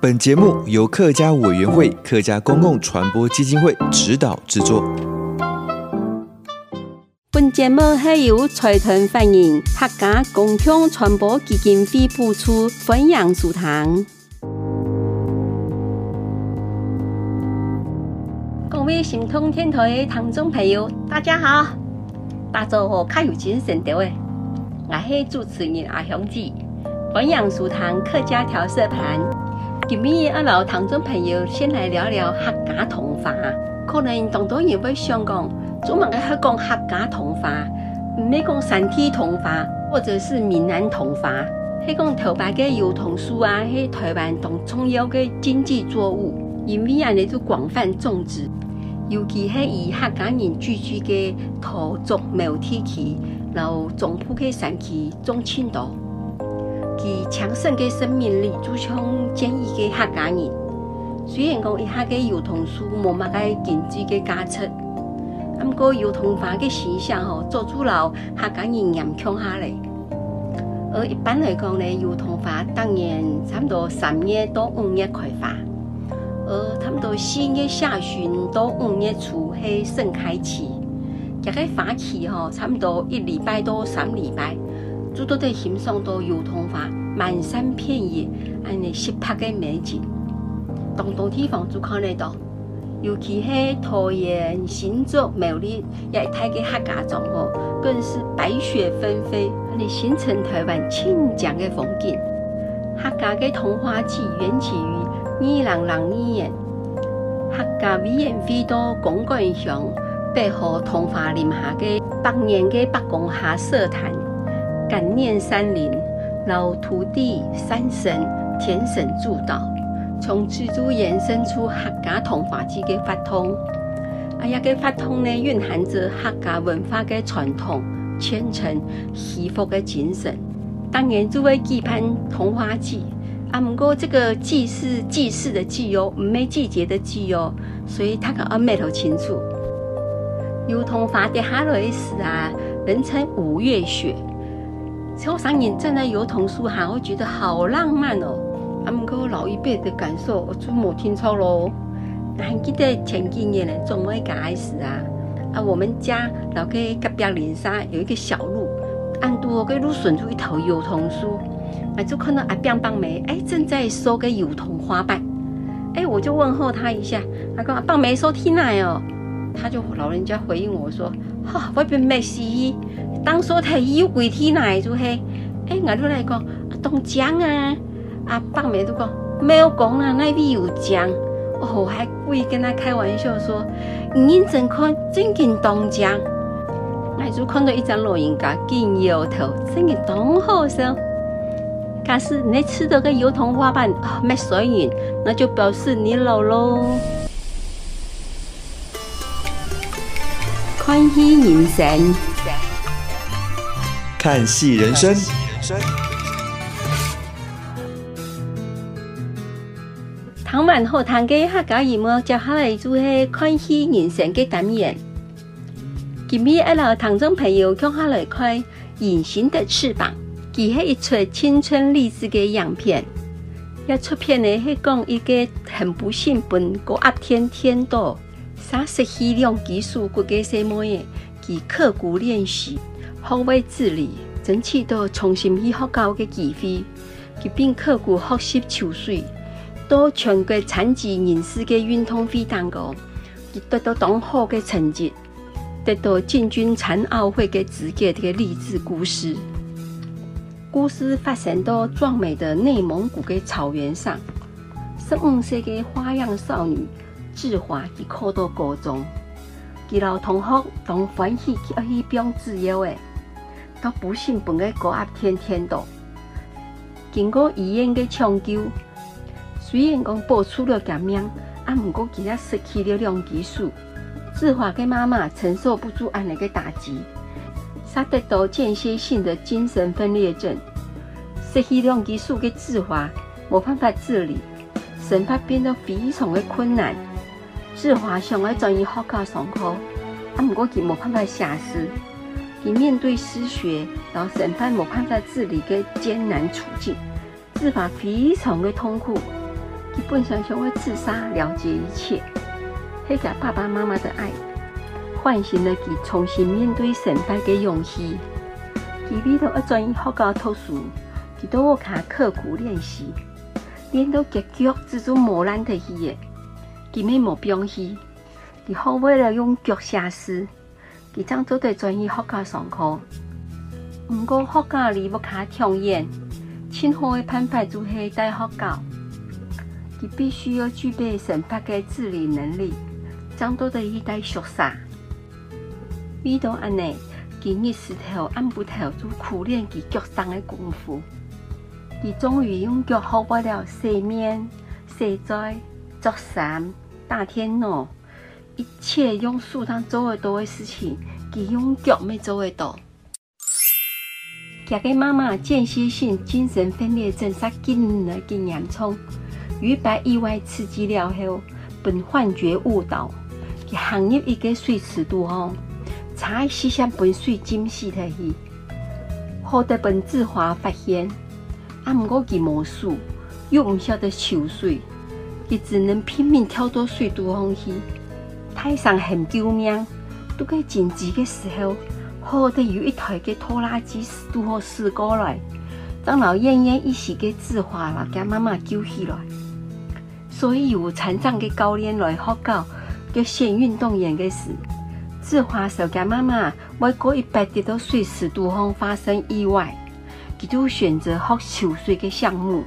本节目由客家委员会客家公共传播基金会指导制作。本节目系由财团法人客家公共传播基金会播出，分享书堂。各位神通天台的听众朋友，大家好！大家好，较有精神的喂，我是主持人阿香子，欢迎收听客家调色盘。今日阿老听众朋友先来聊聊客家童话。可能当多人会想讲，做乜嘅系讲客家童话，唔系讲山地童话，或者是闽南童话，系讲头摆嘅油桐树啊，系台湾当重要嘅经济作物，因为啊，你都广泛种植。尤其系以客家人聚居嘅土族苗地区，然后中部嘅山区种青岛，其强盛嘅生命力就像坚毅嘅客家人。虽然讲一下嘅油桐树冇乜嘅经济嘅价值，咁个油桐花嘅形象吼，做主了客家人严强下来。而一般来讲呢，油桐花当然差不多三月到五月开花。而他们到四月下旬到五月初系盛开期，这个花期吼，差不多一礼拜到三礼拜，就都得欣赏到油桐花满山遍野，安尼湿拍的美景。当当地方就看得到，尤其系桃园新竹苗栗也一带嘅客家庄吼，更是白雪纷飞，安尼形成台湾清江的风景。客家嘅桐花季缘起于。二零零二年，客家委员会到公馆乡白河桐花林下嘅百年嘅白公下社坛，感念山林、老土地、山神、田神祝祷，从此就衍生出客家桐花季嘅发通。啊，一个发通呢，蕴含着客家文化嘅传统、虔诚、祈福嘅精神。当然，作为举办桐花季。啊，不过这个祭是祭祀的祭哦，唔系季节的祭哦，所以他个阿眉头清楚。油桐花跌下来时啊，人称五月雪。小商人站在油桐树下，我觉得好浪漫哦。啊，不过老一辈的感受我就没听错喽。还记得前几年呢，总会开始啊，啊，我们家老个隔壁邻沙有一个小路，按多个路顺出一头油桐树。哎，就看到阿炳棒梅，哎，正在收个油桐花瓣，哎，我就问候他一下，他讲棒梅收天来哦，他就老人家回应我说，哈，我并没事，当说他有归天来就嘿，哎，我就来讲东江啊，阿棒梅都讲没有讲啊，那里有江，哦，还故意跟他开玩笑说，你真看真跟东江，我就看到一张老人家紧摇头，真的当好笑。但是你吃到个油桐花瓣啊，没水银，那就表示你老喽。看戏人生，看戏人生。听完后，堂嘅客家节目接下来就系看戏人生嘅单元。今日阿老听众朋友接下来看《隐形的翅膀》。佢系一出青春励志嘅影片，一出片呢系讲一个很不幸被高压天天倒，三十二两技术骨骼细妹嘅，佢刻苦练习，学会自理，争取到重新去学校嘅机会，佢并刻苦学习游水，到全国残疾人士嘅运动会当中，佢得到当好嘅成绩，得到进军残奥会嘅资格嘅励志故事。故事发生到壮美的内蒙古的草原上，十五岁的花样少女智华，已考到高中，佢老同学都欢喜佢要去拼自由诶，都不幸本个高压天天倒。经过医院的抢救，虽然讲保住了革命，啊，毋过其他失去了两激素，志华的妈妈承受不住安尼个打击，她得到间歇性的精神分裂症。失去两激素嘅志华无办法自理，生活变得非常的困难。志华想要转移学校上课，啊，毋过佢无办法下师，佢面对失学，然后生活无办法自理嘅艰难处境，志华非常的痛苦。基本上想要自杀了结一切，迄个爸爸妈妈的爱，唤醒了佢重新面对生活的勇气。佢里头要转移学校读书，佢都我卡刻苦练习，练到结局之中磨难的去的。佢没冇放弃，佢好为了用脚写诗，伊将都得转移学校上课。不过学校离要卡太远，最好的办法就是带学校。佢必须要具备生活的自理能力，将多的一代学生。遇到安尼，佢日时头暗晡头就苦练佢脚上的功夫。伊终于用脚学会了洗面、洗菜、做衫、打电脑，一切用手当做得到的事情，佢用脚没做得到。佢个妈妈间歇性精神分裂症，杀紧了更严重。与被意外刺激了后，本幻觉误导，佢陷入一个水池当中，差一些想本水浸死他去。后得本志华发现，啊，毋过佢无数，又唔晓得抽水，佢只能拼命跳到水当中去。台上很救命，都该紧急的时候，好得有一台嘅拖拉机拄好驶过来，将老奄奄一时嘅志华了，甲妈妈救起来。所以有残障的教练来学校，叫先运动员的事。志华受家妈妈外过一百跌到水池当中发生意外，佢就选择学抽水的项目。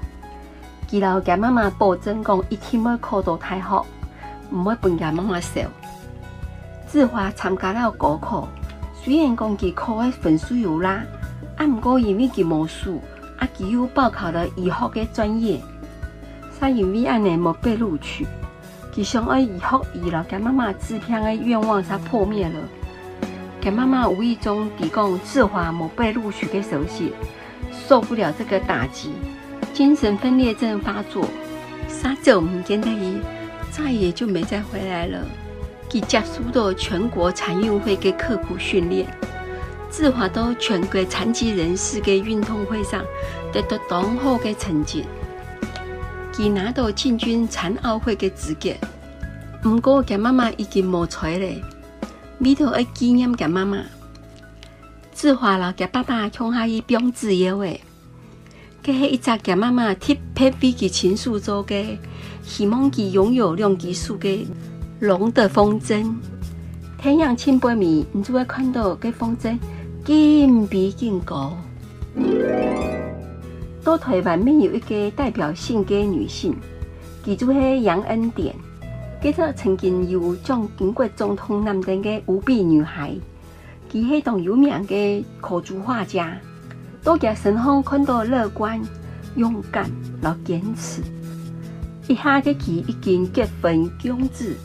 佢老家妈妈保证讲一天要考到大学，唔会分家妈妈受。志华参加了高考，虽然讲佢考的分数有啦，啊，唔过因为佢无数，啊，佢又报考了医学的专业。他因为安尼没被录取，佢想要以后医了，给妈妈治病的愿望才破灭了。给妈妈无意中提供志华没被录取的消息，受不了这个打击，精神分裂症发作，杀走唔见得伊，再也就没再回来了。佢结束了全国残运会的刻苦训练，志华到全国残疾人士的运动会上得到当好的成绩。佢拿到进军残奥会的资格，不过佢妈妈已经无才了，咪头爱纪念佢妈妈。志华了佢爸爸向下一标志耶喂，这是一只佢妈妈特别为佢亲手做的，希望佢拥有两技术的龙的风筝。太阳千百米，你就会看到个风筝更比更高。到台湾面有一个代表性的女性，记住是杨恩典，记得曾经有蒋经国总统男登的五笔女孩，佢是当有名的口珠画家，都在身上看到乐观、勇敢、老坚持。一下个佢已经结婚养子，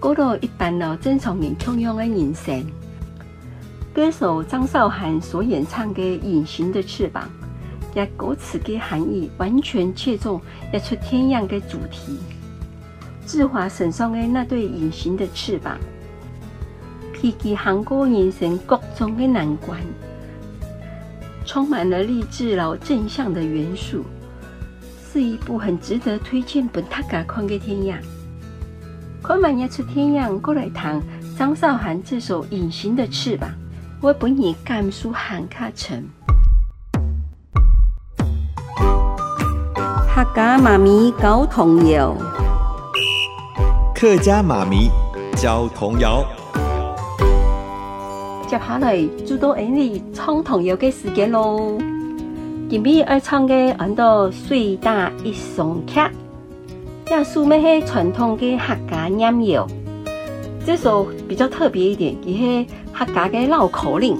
过了一般了正常人同样的人生。歌手张韶涵所演唱的《隐形的翅膀》。也歌词的含义完全切中一出天阳的主题。志华身上的那对隐形的翅膀，披荆横过人生各种的难关，充满了励志老正向的元素，是一部很值得推荐本大家看的天阳。看完一出天阳，过来谈张韶涵这首《隐形的翅膀》，我本以甘肃喊卡城。客家妈咪教童谣，客家妈咪教童谣。接下来就到俺哋唱童谣嘅时间喽。今日要唱嘅很多水打一双客，也属咩系传统嘅客家谣谣。这首比较特别一点，佢系客家嘅绕口令。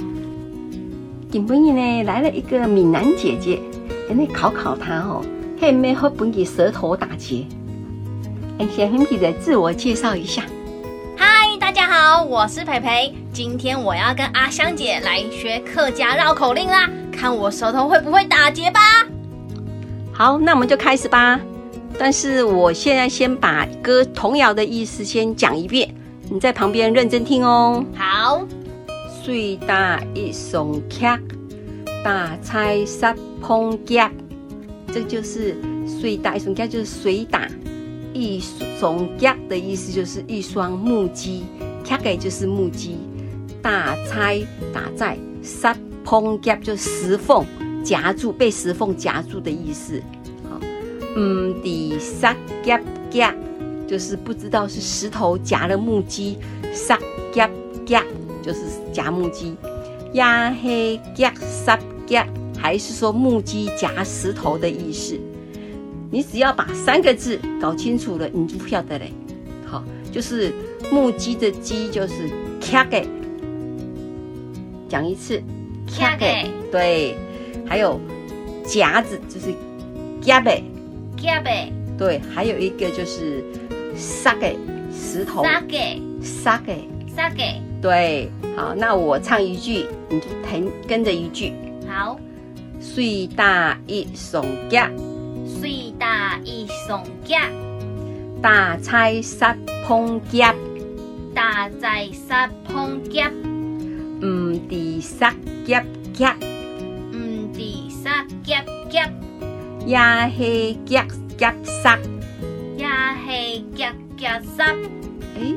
今半夜呢来了一个闽南姐姐，俺哋考考她哦。还没好本给舌头打结。哎，先很皮的自我介绍一下。嗨，大家好，我是培培。今天我要跟阿香姐来学客家绕口令啦，看我舌头会不会打结吧。好，那我们就开始吧。但是我现在先把歌童谣的意思先讲一遍，你在旁边认真听哦。好。水打一松卡，大菜三碰夹，这就是水打一松卡，就是水打一松夹的意思，就是一双木屐，卡给就是木屐，大菜打在三碰夹，就是石缝夹住，被石缝夹住的意思。好，嗯，第三夹夹就是不知道是石头夹了木屐，三夹夹。就是夹木屐，压黑夹沙夹，还是说木屐夹石头的意思？你只要把三个字搞清楚了，你就晓得嘞。好，就是木屐的屐就是卡给，讲一次卡给，对。还有夹子就是夹贝，夹贝，对。还有一个就是沙给石头，沙给，沙给，沙给。对，好，那我唱一句，你就跟跟着一句。好，水大一松夹，水大一松夹，大菜三碰夹，大菜三碰夹，唔地三夹夹，唔地三夹夹，也系夹夹沙，也系夹夹沙。诶。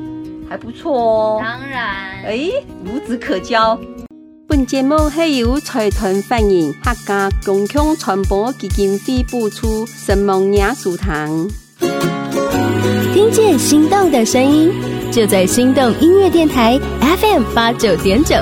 还不错哦，当然，哎，孺子可教。本节目系由财团法人客家共享传播基金会补助，声梦艺术堂。听见心动的声音，就在心动音乐电台 FM 八九点九。